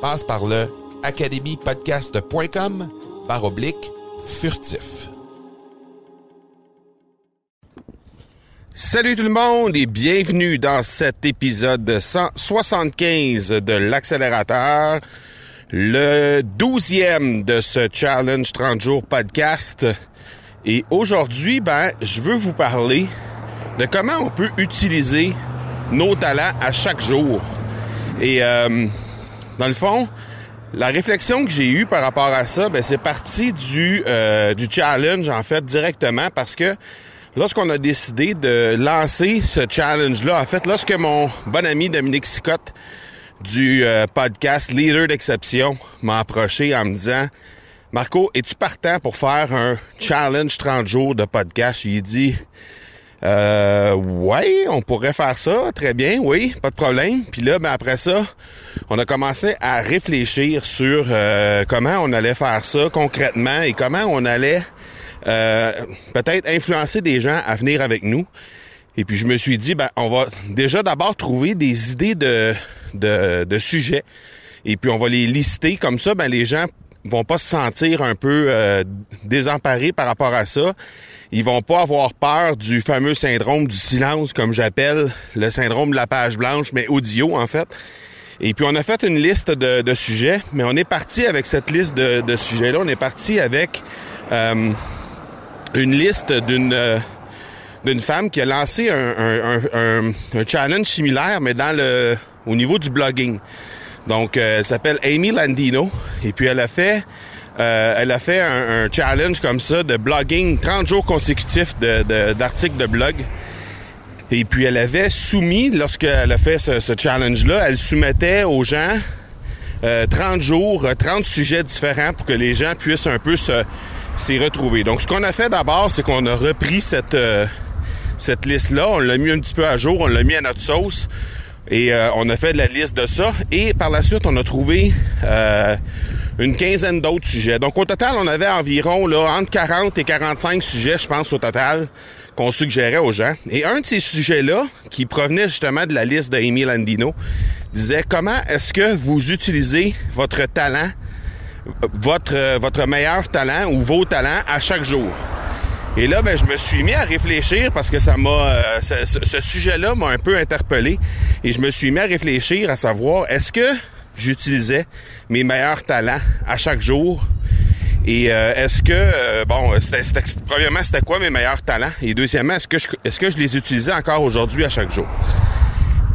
Passe par le academypodcast.com par oblique furtif. Salut tout le monde et bienvenue dans cet épisode 175 de l'accélérateur, le douzième de ce challenge 30 jours podcast. Et aujourd'hui, ben, je veux vous parler de comment on peut utiliser nos talents à chaque jour. Et euh, dans le fond, la réflexion que j'ai eue par rapport à ça, ben, c'est parti du, euh, du challenge, en fait, directement, parce que lorsqu'on a décidé de lancer ce challenge-là, en fait, lorsque mon bon ami Dominique Sicotte du euh, podcast Leader d'exception m'a approché en me disant Marco, es-tu partant pour faire un challenge 30 jours de podcast? J'ai dit euh, ouais, on pourrait faire ça, très bien, oui, pas de problème. Puis là, ben après ça, on a commencé à réfléchir sur euh, comment on allait faire ça concrètement et comment on allait euh, peut-être influencer des gens à venir avec nous. Et puis je me suis dit, ben on va déjà d'abord trouver des idées de, de, de sujets. Et puis on va les lister comme ça, ben les gens vont pas se sentir un peu euh, désemparés par rapport à ça. Ils vont pas avoir peur du fameux syndrome du silence, comme j'appelle le syndrome de la page blanche, mais audio en fait. Et puis on a fait une liste de, sujets, mais on est parti avec cette liste de, sujets-là. On est parti avec euh, une liste d'une euh, d'une femme qui a lancé un, un, challenge similaire, mais dans le au niveau du blogging. Donc, euh, elle s'appelle Amy Landino. Et puis, elle a fait, euh, elle a fait un, challenge comme ça de blogging, 30 jours consécutifs d'articles de, blog. Et puis, elle avait soumis, lorsqu'elle a fait ce, challenge-là, elle soumettait aux gens euh, 30 jours, 30 sujets différents pour que les gens puissent un peu s'y retrouver. Donc, ce qu'on a fait d'abord, c'est qu'on a repris cette, euh, cette liste-là, on l'a mis un petit peu à jour, on l'a mis à notre sauce. Et euh, on a fait de la liste de ça. Et par la suite, on a trouvé euh, une quinzaine d'autres sujets. Donc au total, on avait environ là, entre 40 et 45 sujets, je pense, au total, qu'on suggérait aux gens. Et un de ces sujets-là, qui provenait justement de la liste d'Amy Landino, disait comment est-ce que vous utilisez votre talent, votre, votre meilleur talent ou vos talents à chaque jour? Et là, ben, je me suis mis à réfléchir parce que ça m'a, euh, ce sujet-là m'a un peu interpellé. Et je me suis mis à réfléchir à savoir est-ce que j'utilisais mes meilleurs talents à chaque jour? Et euh, est-ce que, euh, bon, c'était, c'était, premièrement, c'était quoi mes meilleurs talents? Et deuxièmement, est-ce que je, est-ce que je les utilisais encore aujourd'hui à chaque jour?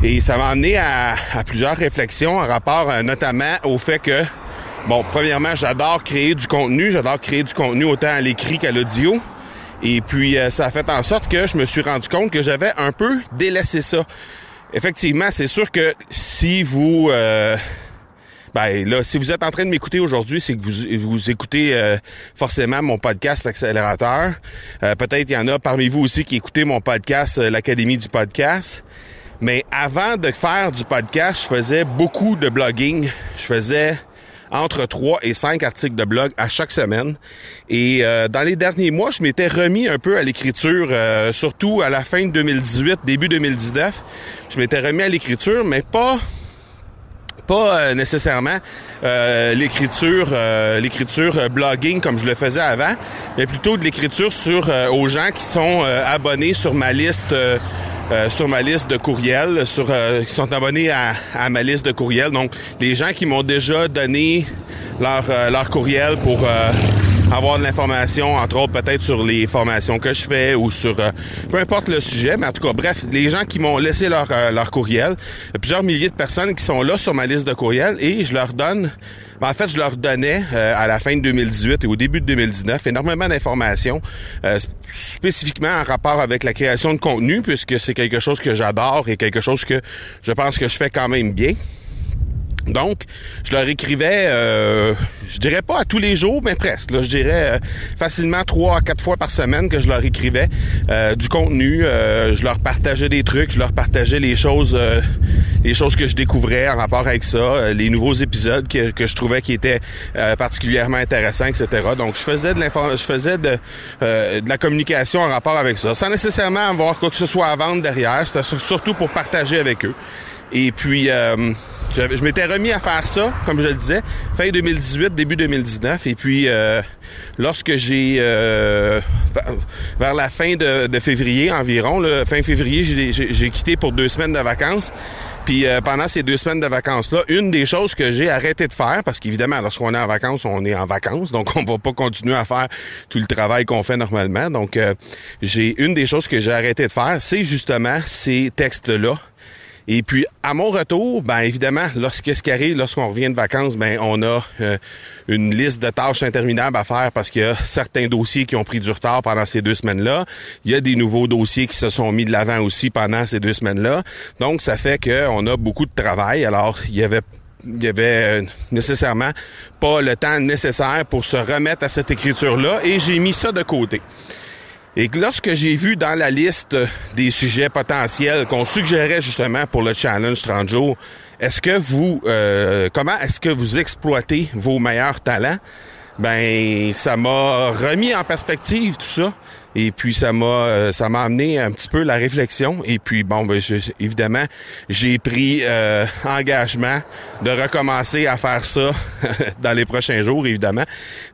Et ça m'a amené à, à plusieurs réflexions en rapport notamment au fait que, bon, premièrement, j'adore créer du contenu. J'adore créer du contenu autant à l'écrit qu'à l'audio. Et puis, euh, ça a fait en sorte que je me suis rendu compte que j'avais un peu délaissé ça. Effectivement, c'est sûr que si vous... Euh, ben là, si vous êtes en train de m'écouter aujourd'hui, c'est que vous, vous écoutez euh, forcément mon podcast Accélérateur. Euh, Peut-être il y en a parmi vous aussi qui écoutez mon podcast l'Académie du podcast. Mais avant de faire du podcast, je faisais beaucoup de blogging. Je faisais entre 3 et 5 articles de blog à chaque semaine. Et euh, dans les derniers mois, je m'étais remis un peu à l'écriture, euh, surtout à la fin de 2018, début 2019. Je m'étais remis à l'écriture, mais pas pas euh, nécessairement l'écriture l'écriture blogging comme je le faisais avant, mais plutôt de l'écriture sur aux gens qui sont abonnés sur ma liste sur ma liste de courriels, sur qui sont abonnés à, à, ma liste de courriels. Donc les gens qui m'ont déjà donné leur leur courriel pour avoir de l'information, entre autres peut-être sur les formations que je fais ou sur euh, peu importe le sujet, mais en tout cas, bref, les gens qui m'ont laissé leur, euh, leur courriel, plusieurs milliers de personnes qui sont là sur ma liste de courriels et je leur donne ben, en fait, je leur donnais euh, à la fin de 2018 et au début de 2019 énormément d'informations, spécifiquement en rapport avec la création de contenu, puisque c'est quelque chose que j'adore et quelque chose que je pense que je fais quand même bien. Donc, je leur écrivais, euh, je dirais pas à tous les jours, mais presque. Là, je dirais euh, facilement trois à quatre fois par semaine que je leur écrivais euh, du contenu. je leur partageais des trucs, je leur partageais les choses, les choses que je découvrais en rapport avec ça, les nouveaux épisodes que, que, je trouvais qui étaient particulièrement intéressants, etc. Donc, je faisais de je faisais de, de la communication en rapport avec ça, sans nécessairement avoir quoi que ce soit à vendre derrière. C'était surtout pour partager avec eux. Et puis je, m'étais remis à faire ça, comme je le disais, fin 2018, début 2019. Et puis, euh, lorsque j'ai, euh, vers la fin de, février environ, fin février, j'ai quitté pour deux semaines de vacances. Puis euh, pendant ces deux semaines de vacances-là, une des choses que j'ai arrêté de faire, parce qu'évidemment, lorsqu'on est en vacances, on est en vacances, donc on va pas continuer à faire tout le travail qu'on fait normalement. Donc, j'ai une des choses que j'ai arrêté de faire, c'est justement ces textes-là et puis, à mon retour, ben évidemment, lorsqu'est-ce qui arrive, lorsqu'on revient de vacances, ben on a euh, une liste de tâches interminables à faire parce qu'il y a certains dossiers qui ont pris du retard pendant ces deux semaines-là. Il y a des nouveaux dossiers qui se sont mis de l'avant aussi pendant ces deux semaines-là. Donc, ça fait qu'on a beaucoup de travail. Alors, il y avait il y avait euh, nécessairement pas le temps nécessaire pour se remettre à cette écriture-là et j'ai mis ça de côté. Et lorsque j'ai vu dans la liste des sujets potentiels qu'on suggérait justement pour le challenge 30 jours, est-ce que vous, euh, comment est-ce que vous exploitez vos meilleurs talents? Ben, ça m'a remis en perspective tout ça. Et puis ça m'a euh, ça m'a amené un petit peu la réflexion. Et puis bon, ben, évidemment, j'ai pris euh, engagement de recommencer à faire ça dans les prochains jours, évidemment.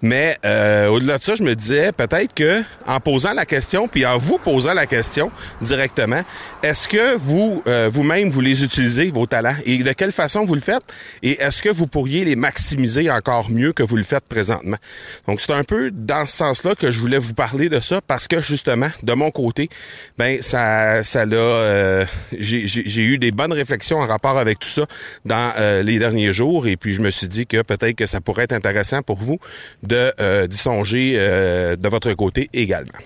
Mais euh, au-delà de ça, je me disais peut-être que en posant la question, puis en vous posant la question directement, est-ce que vous vous-même vous les utilisez vos talents? Et de quelle façon vous le faites? Et est-ce que vous pourriez les maximiser encore mieux que vous le faites présentement? Donc c'est un peu dans ce sens-là que je voulais vous parler de ça parce justement, de mon côté, ben ça, ça l'a, euh, j'ai eu des bonnes réflexions en rapport avec tout ça dans euh, les derniers jours, et puis je me suis dit que peut-être que ça pourrait être intéressant pour vous de euh, d'y songer de votre côté également.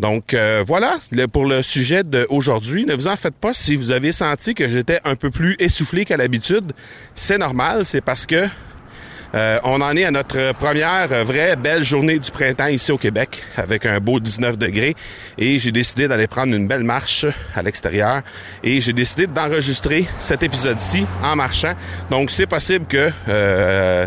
Donc voilà pour le sujet d'aujourd'hui. Ne vous en faites pas si vous avez senti que j'étais un peu plus essoufflé qu'à l'habitude. C'est normal, c'est parce que euh, on en est à notre première vraie belle journée du printemps ici au Québec avec un beau 19 degrés et j'ai décidé d'aller prendre une belle marche à l'extérieur et j'ai décidé d'enregistrer cet épisode-ci en marchant. Donc c'est possible que euh,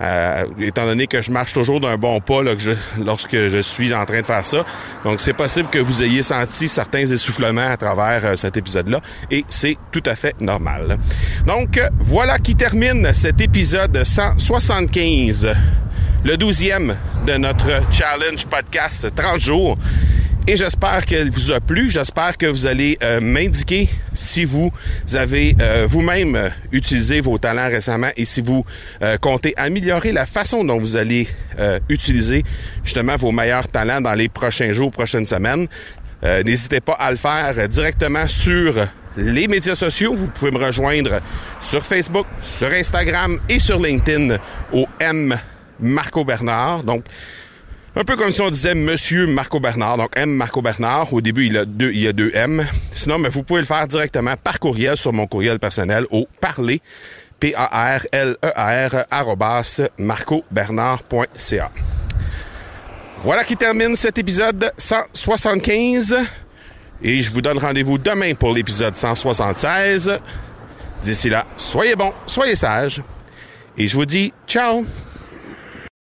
euh, étant donné que je marche toujours d'un bon pas lorsque je suis en train de faire ça. Donc, c'est possible que vous ayez senti certains essoufflements à travers euh, cet épisode-là, et c'est tout à fait normal. Donc, voilà qui termine cet épisode 175, le douzième de notre challenge podcast 30 jours. Et j'espère qu'elle vous a plu. J'espère que vous allez euh, m'indiquer si vous avez euh, vous-même euh, utilisé vos talents récemment et si vous comptez améliorer la façon dont vous allez utiliser justement vos meilleurs talents dans les prochains jours, prochaines semaines. N'hésitez pas à le faire directement sur les médias sociaux. Vous pouvez me rejoindre sur Facebook, sur Instagram et sur LinkedIn au M Marco Bernard. Donc, un peu comme si on disait Monsieur Marco Bernard, donc M Marco Bernard. Au début, il, a deux, il y a deux M. Sinon, mais vous pouvez le faire directement par courriel sur mon courriel personnel au parler, P-A-R-L-E-R, marcobernard.ca. Voilà qui termine cet épisode 175. Et je vous donne rendez-vous demain pour l'épisode 176. D'ici là, soyez bons, soyez sages Et je vous dis ciao!